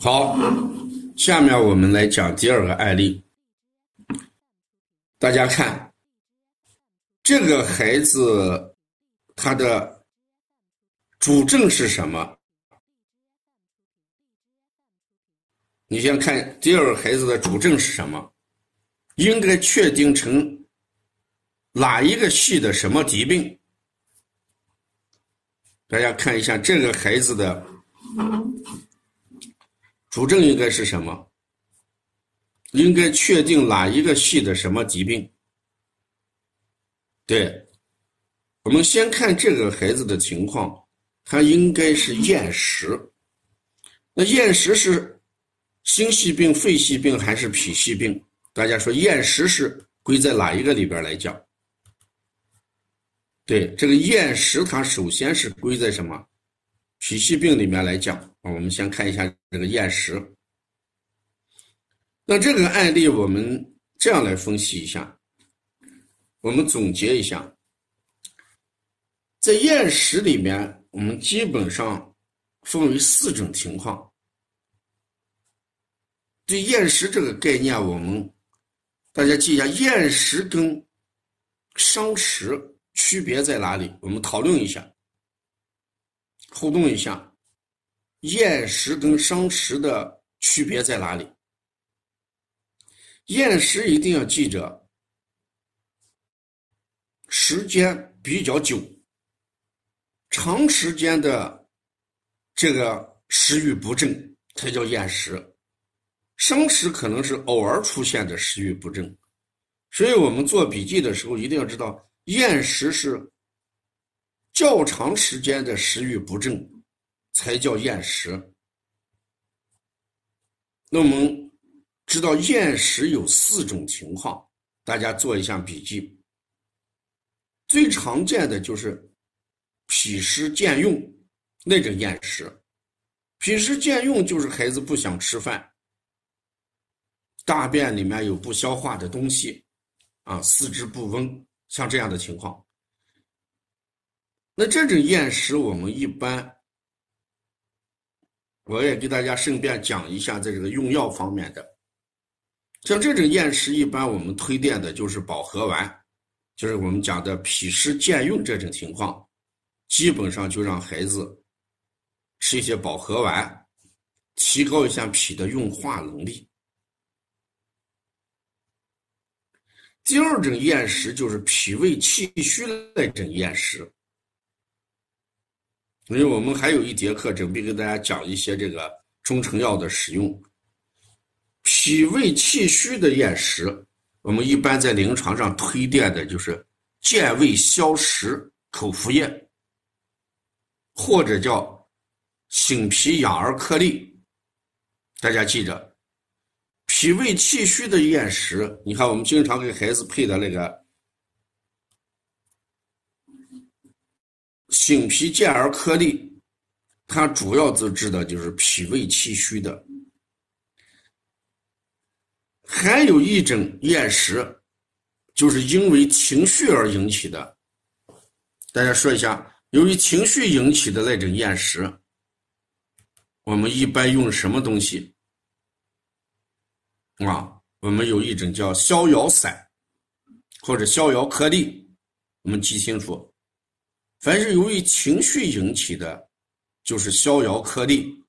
好，下面我们来讲第二个案例。大家看，这个孩子他的主症是什么？你先看第二个孩子的主症是什么？应该确定成哪一个系的什么疾病？大家看一下这个孩子的。主症应该是什么？应该确定哪一个系的什么疾病？对，我们先看这个孩子的情况，他应该是厌食。那厌食是心系病、肺系病还是脾系病？大家说厌食是归在哪一个里边来讲？对，这个厌食它首先是归在什么？脾气病里面来讲，我们先看一下这个厌食。那这个案例我们这样来分析一下，我们总结一下，在厌食里面，我们基本上分为四种情况。对厌食这个概念，我们大家记一下，厌食跟伤食区别在哪里？我们讨论一下。互动一下，厌食跟伤食的区别在哪里？厌食一定要记着，时间比较久，长时间的这个食欲不振才叫厌食。伤食可能是偶尔出现的食欲不振，所以我们做笔记的时候一定要知道，厌食是。较长时间的食欲不振，才叫厌食。那我们知道厌食有四种情况，大家做一下笔记。最常见的就是脾湿健用那种厌食。脾湿健用就是孩子不想吃饭，大便里面有不消化的东西，啊，四肢不温，像这样的情况。那这种厌食，我们一般，我也给大家顺便讲一下，在这个用药方面的，像这种厌食，一般我们推荐的就是保和丸，就是我们讲的脾湿健用这种情况，基本上就让孩子吃一些保和丸，提高一下脾的运化能力。第二种厌食就是脾胃气虚那种厌食。因为我们还有一节课准备给大家讲一些这个中成药的使用。脾胃气虚的厌食，我们一般在临床上推荐的就是健胃消食口服液，或者叫醒脾养儿颗粒。大家记着，脾胃气虚的厌食，你看我们经常给孩子配的那个。醒脾健儿颗粒，它主要就治的就是脾胃气虚的。还有一种厌食，就是因为情绪而引起的。大家说一下，由于情绪引起的那种厌食，我们一般用什么东西？啊，我们有一种叫逍遥散，或者逍遥颗粒，我们记清楚。凡是由于情绪引起的，就是逍遥颗粒。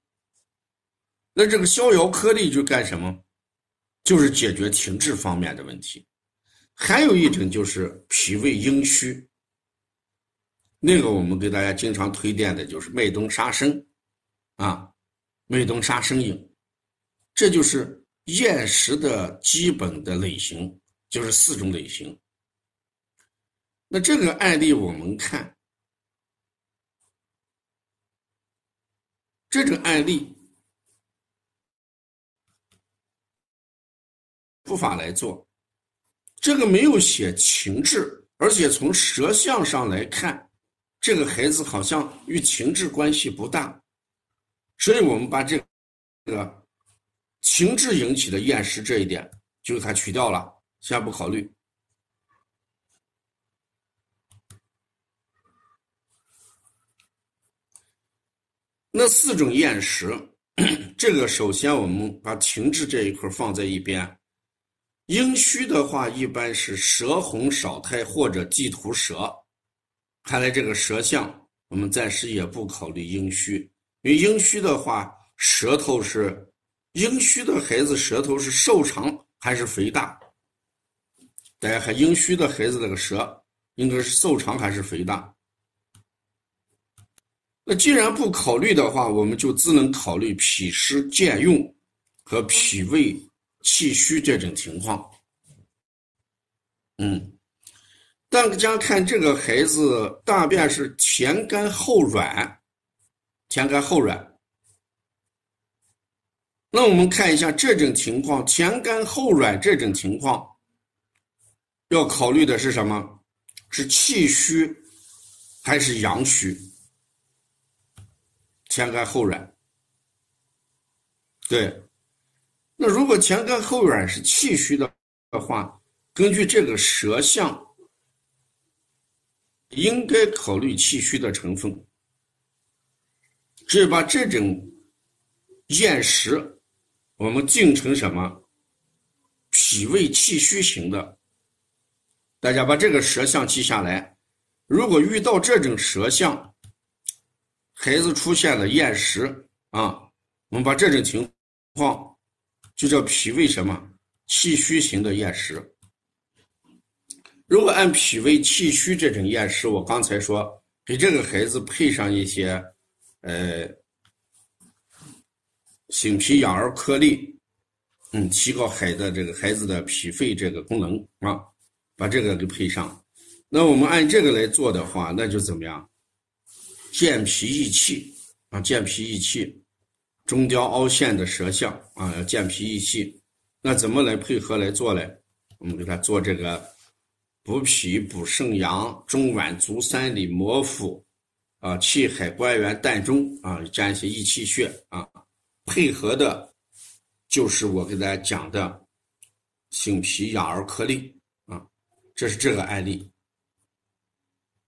那这个逍遥颗粒就干什么？就是解决停滞方面的问题。还有一种就是脾胃阴虚，那个我们给大家经常推荐的就是麦冬沙参，啊，麦冬沙参饮，这就是厌食的基本的类型，就是四种类型。那这个案例我们看。这种案例，不法来做，这个没有写情志，而且从舌象上来看，这个孩子好像与情志关系不大，所以我们把这个情志引起的厌食这一点就给他取掉了，先不考虑。那四种厌食，这个首先我们把停滞这一块放在一边。阴虚的话，一般是舌红少苔或者地图舌。看来这个舌象，我们暂时也不考虑阴虚，因为阴虚的话，舌头是阴虚的孩子舌头是瘦长还是肥大？大家看阴虚的孩子那个舌应该是瘦长还是肥大？那既然不考虑的话，我们就只能考虑脾湿兼用和脾胃气虚这种情况。嗯，大家看这个孩子大便是前干后软，前干后软。那我们看一下这种情况，前干后软这种情况，要考虑的是什么？是气虚还是阳虚？前干后软，对。那如果前干后软是气虚的的话，根据这个舌象，应该考虑气虚的成分。只把这种厌食，我们定成什么？脾胃气虚型的。大家把这个舌象记下来。如果遇到这种舌象，孩子出现了厌食啊，我们把这种情况就叫脾胃什么气虚型的厌食。如果按脾胃气虚这种厌食，我刚才说给这个孩子配上一些呃醒脾养儿颗粒，嗯，提高孩子这个孩子的脾肺这个功能啊，把这个给配上。那我们按这个来做的话，那就怎么样？健脾益气啊，健脾益气，中焦凹陷的舌象啊，要健脾益气。那怎么来配合来做嘞？我们给他做这个补脾补肾阳中脘足三里摩腹啊，气海关元膻中啊，加一些益气血啊，配合的就是我给大家讲的醒脾养儿颗粒啊，这是这个案例。